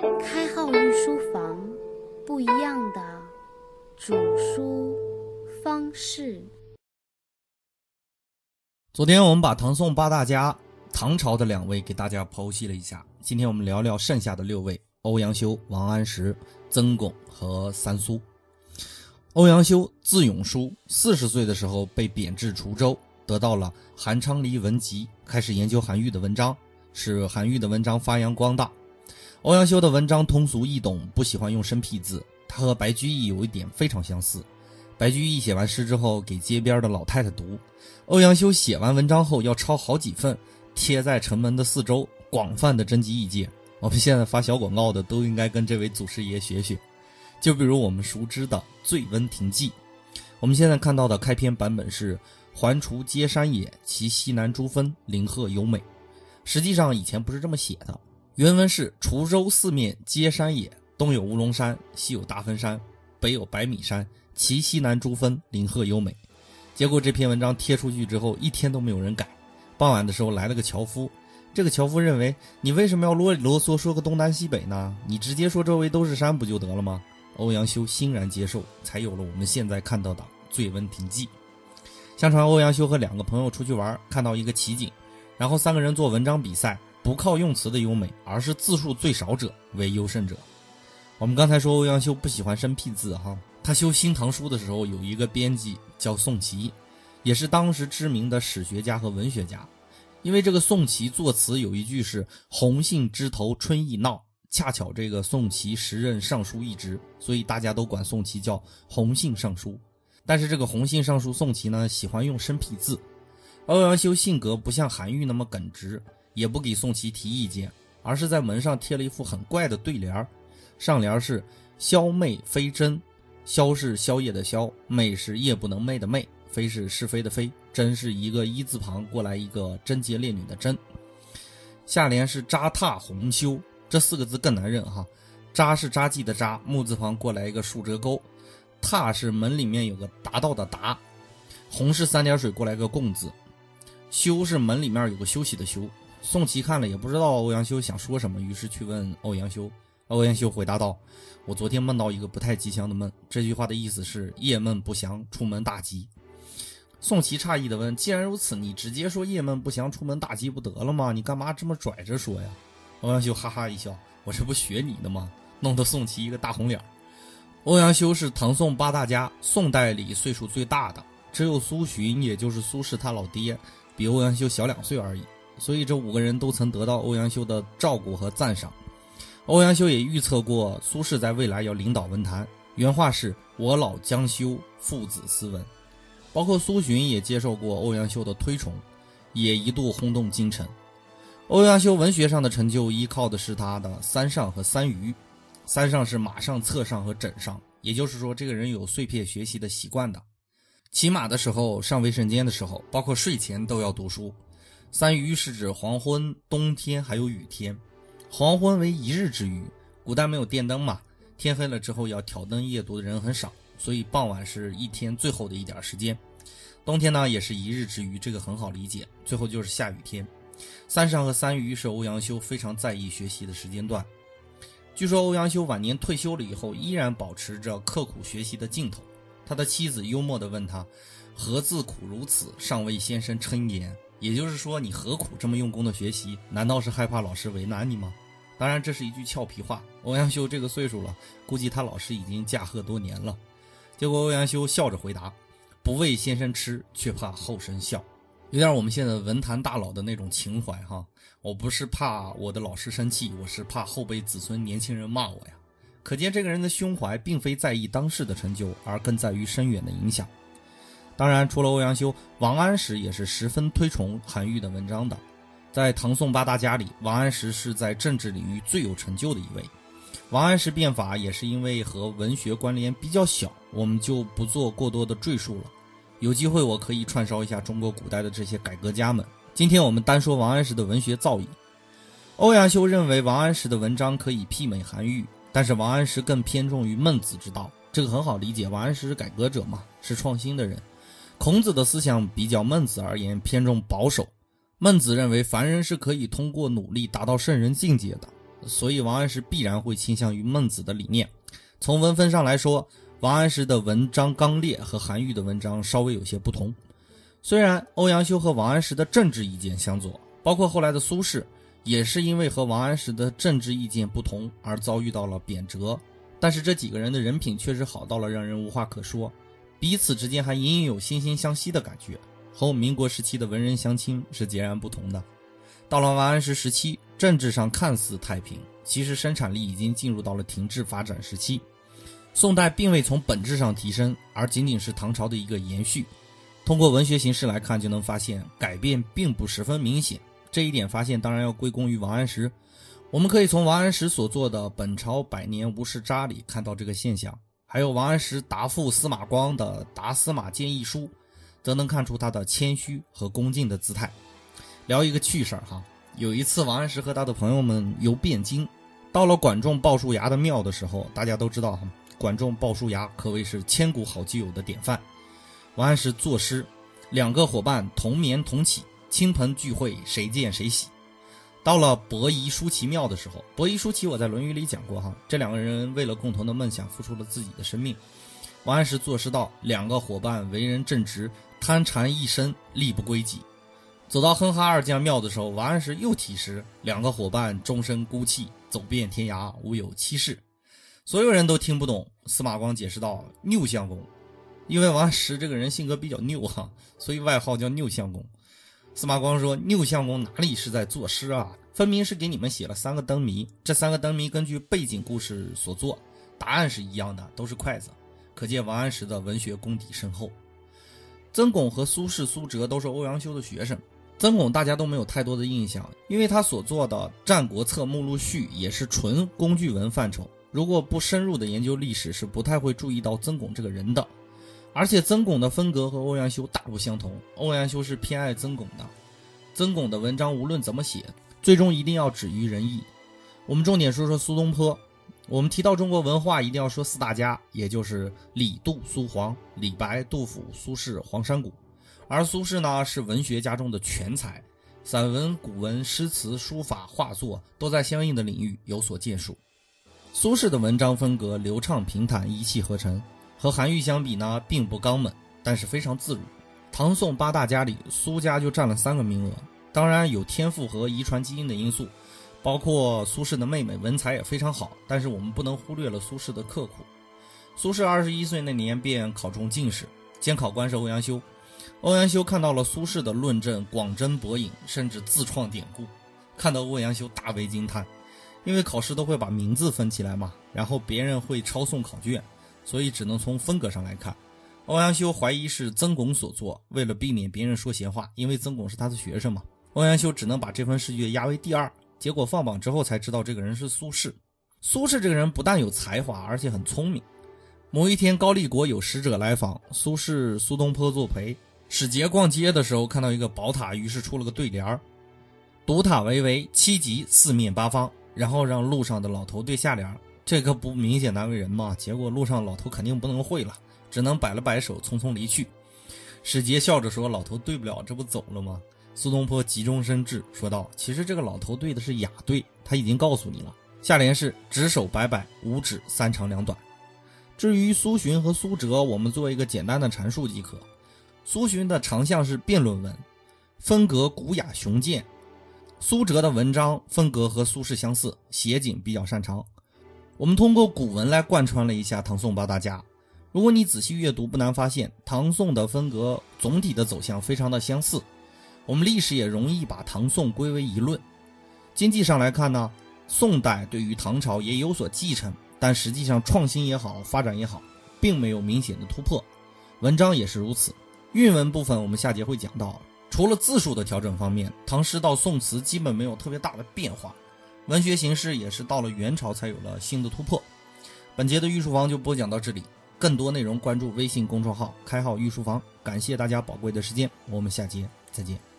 开号御书房，不一样的主书方式。昨天我们把唐宋八大家唐朝的两位给大家剖析了一下，今天我们聊聊剩下的六位：欧阳修、王安石、曾巩和三苏。欧阳修字永叔，四十岁的时候被贬至滁州，得到了韩昌黎文集，开始研究韩愈的文章，使韩愈的文章发扬光大。欧阳修的文章通俗易懂，不喜欢用生僻字。他和白居易有一点非常相似。白居易写完诗之后给街边的老太太读，欧阳修写完文章后要抄好几份，贴在城门的四周，广泛的征集意见。我们现在发小广告的都应该跟这位祖师爷学学。就比如我们熟知的《醉翁亭记》，我们现在看到的开篇版本是“环滁皆山也，其西南诸峰，林壑尤美”，实际上以前不是这么写的。原文是“滁州四面皆山也，东有乌龙山，西有大分山，北有百米山，其西南诸峰，林壑优美。”结果这篇文章贴出去之后，一天都没有人改。傍晚的时候来了个樵夫，这个樵夫认为：“你为什么要啰里啰嗦说个东南西北呢？你直接说周围都是山不就得了吗？”欧阳修欣然接受，才有了我们现在看到的《醉翁亭记》。相传欧阳修和两个朋友出去玩，看到一个奇景，然后三个人做文章比赛。不靠用词的优美，而是字数最少者为优胜者。我们刚才说欧阳修不喜欢生僻字哈，他修《新唐书》的时候有一个编辑叫宋祁，也是当时知名的史学家和文学家。因为这个宋祁作词有一句是“红杏枝头春意闹”，恰巧这个宋祁时任尚书一职，所以大家都管宋祁叫“红杏尚书”。但是这个红杏尚书宋祁呢，喜欢用生僻字。欧阳修性格不像韩愈那么耿直。也不给宋琦提意见，而是在门上贴了一副很怪的对联上联是“宵媚非真”，宵是宵夜的宵，媚是夜不能寐的寐，非是是非的非，真是一个一字旁过来一个贞洁烈女的贞。下联是“扎榻红修”，这四个字更难认哈，“扎”是扎记的扎，木字旁过来一个竖折钩，“榻”是门里面有个达到的达，“红”是三点水过来个共字，“修”是门里面有个休息的休。宋祁看了也不知道欧阳修想说什么，于是去问欧阳修。欧阳修回答道：“我昨天梦到一个不太吉祥的梦，这句话的意思是夜梦不祥，出门大吉。”宋祁诧异的问：“既然如此，你直接说夜梦不祥，出门大吉不得了吗？你干嘛这么拽着说呀？”欧阳修哈哈一笑：“我这不学你的吗？”弄得宋祁一个大红脸。欧阳修是唐宋八大家宋代里岁数最大的，只有苏洵，也就是苏轼他老爹，比欧阳修小两岁而已。所以这五个人都曾得到欧阳修的照顾和赞赏。欧阳修也预测过苏轼在未来要领导文坛，原话是“我老将修，父子斯文”。包括苏洵也接受过欧阳修的推崇，也一度轰动京城。欧阳修文学上的成就依靠的是他的三上和三余。三上是马上、策上和枕上，也就是说这个人有碎片学习的习惯的。骑马的时候、上卫生间的时候，包括睡前都要读书。三余是指黄昏、冬天还有雨天。黄昏为一日之余，古代没有电灯嘛，天黑了之后要挑灯夜读的人很少，所以傍晚是一天最后的一点时间。冬天呢也是一日之余，这个很好理解。最后就是下雨天。三上和三余是欧阳修非常在意学习的时间段。据说欧阳修晚年退休了以后，依然保持着刻苦学习的劲头。他的妻子幽默地问他：“何自苦如此？尚为先生称言。”也就是说，你何苦这么用功的学习？难道是害怕老师为难你吗？当然，这是一句俏皮话。欧阳修这个岁数了，估计他老师已经驾鹤多年了。结果欧阳修笑着回答：“不为先生痴，却怕后生笑。”有点我们现在文坛大佬的那种情怀哈。我不是怕我的老师生气，我是怕后辈子孙年轻人骂我呀。可见这个人的胸怀并非在意当世的成就，而更在于深远的影响。当然，除了欧阳修，王安石也是十分推崇韩愈的文章的。在唐宋八大家里，王安石是在政治领域最有成就的一位。王安石变法也是因为和文学关联比较小，我们就不做过多的赘述了。有机会我可以串烧一下中国古代的这些改革家们。今天我们单说王安石的文学造诣。欧阳修认为王安石的文章可以媲美韩愈，但是王安石更偏重于孟子之道，这个很好理解。王安石是改革者嘛，是创新的人。孔子的思想比较孟子而言偏重保守。孟子认为凡人是可以通过努力达到圣人境界的，所以王安石必然会倾向于孟子的理念。从文风上来说，王安石的文章刚烈和韩愈的文章稍微有些不同。虽然欧阳修和王安石的政治意见相左，包括后来的苏轼，也是因为和王安石的政治意见不同而遭遇到了贬谪，但是这几个人的人品确实好到了让人无话可说，彼此之间还隐隐有惺惺相惜的感觉，和我民国时期的文人相亲是截然不同的。到了王安石时期，政治上看似太平，其实生产力已经进入到了停滞发展时期。宋代并未从本质上提升，而仅仅是唐朝的一个延续。通过文学形式来看，就能发现改变并不十分明显。这一点发现当然要归功于王安石。我们可以从王安石所作的《本朝百年无事札》里看到这个现象，还有王安石答复司马光的《答司马谏议书》，则能看出他的谦虚和恭敬的姿态。聊一个趣事儿哈，有一次王安石和他的朋友们游汴京，到了管仲鲍叔牙的庙的时候，大家都知道哈，管仲鲍叔牙可谓是千古好基友的典范。王安石作诗，两个伙伴同眠同起，亲朋聚会谁见谁喜。到了伯夷叔齐庙的时候，伯夷叔齐我在《论语》里讲过哈，这两个人为了共同的梦想付出了自己的生命。王安石作诗道：两个伙伴为人正直，贪馋一身，力不归己。走到哼哈二将庙的时候，王安石又题诗：两个伙伴终身孤寂，走遍天涯无有妻室。所有人都听不懂。司马光解释道：拗相公。因为王安石这个人性格比较拗哈，所以外号叫拗相公。司马光说：“六相公哪里是在作诗啊？分明是给你们写了三个灯谜。这三个灯谜根据背景故事所做，答案是一样的，都是筷子。可见王安石的文学功底深厚。”曾巩和苏轼、苏辙都是欧阳修的学生。曾巩大家都没有太多的印象，因为他所做的《战国策目录序》也是纯工具文范畴。如果不深入的研究历史，是不太会注意到曾巩这个人的。而且曾巩的风格和欧阳修大不相同，欧阳修是偏爱曾巩的，曾巩的文章无论怎么写，最终一定要止于仁义。我们重点说说苏东坡，我们提到中国文化一定要说四大家，也就是李杜苏黄，李白、杜甫、苏轼、黄山谷。而苏轼呢是文学家中的全才，散文、古文、诗词、书法、画作都在相应的领域有所建树。苏轼的文章风格流畅平坦，一气呵成。和韩愈相比呢，并不刚猛，但是非常自如。唐宋八大家里，苏家就占了三个名额。当然有天赋和遗传基因的因素，包括苏轼的妹妹文采也非常好。但是我们不能忽略了苏轼的刻苦。苏轼二十一岁那年便考中进士，监考官是欧阳修。欧阳修看到了苏轼的论证广征博引，甚至自创典故，看到欧阳修大为惊叹。因为考试都会把名字分起来嘛，然后别人会抄送考卷。所以只能从风格上来看，欧阳修怀疑是曾巩所作。为了避免别人说闲话，因为曾巩是他的学生嘛，欧阳修只能把这份试卷压为第二。结果放榜之后才知道这个人是苏轼。苏轼这个人不但有才华，而且很聪明。某一天高丽国有使者来访，苏轼、苏东坡作陪。使节逛街的时候看到一个宝塔，于是出了个对联儿：“独塔巍巍，七级四面八方。”然后让路上的老头对下联儿。这个不明显难为人嘛？结果路上老头肯定不能会了，只能摆了摆手，匆匆离去。史杰笑着说：“老头对不了，这不走了吗？”苏东坡急中生智，说道：“其实这个老头对的是雅对，他已经告诉你了。下联是‘指手摆摆，五指三长两短’。至于苏洵和苏辙，我们做一个简单的阐述即可。苏洵的长项是辩论文，风格古雅雄健；苏辙的文章风格和苏轼相似，写景比较擅长。”我们通过古文来贯穿了一下唐宋八大家。如果你仔细阅读，不难发现唐宋的风格总体的走向非常的相似。我们历史也容易把唐宋归为一论。经济上来看呢，宋代对于唐朝也有所继承，但实际上创新也好，发展也好，并没有明显的突破。文章也是如此。韵文部分我们下节会讲到，除了字数的调整方面，唐诗到宋词基本没有特别大的变化。文学形式也是到了元朝才有了新的突破。本节的御书房就播讲到这里，更多内容关注微信公众号“开号御书房”。感谢大家宝贵的时间，我们下节再见。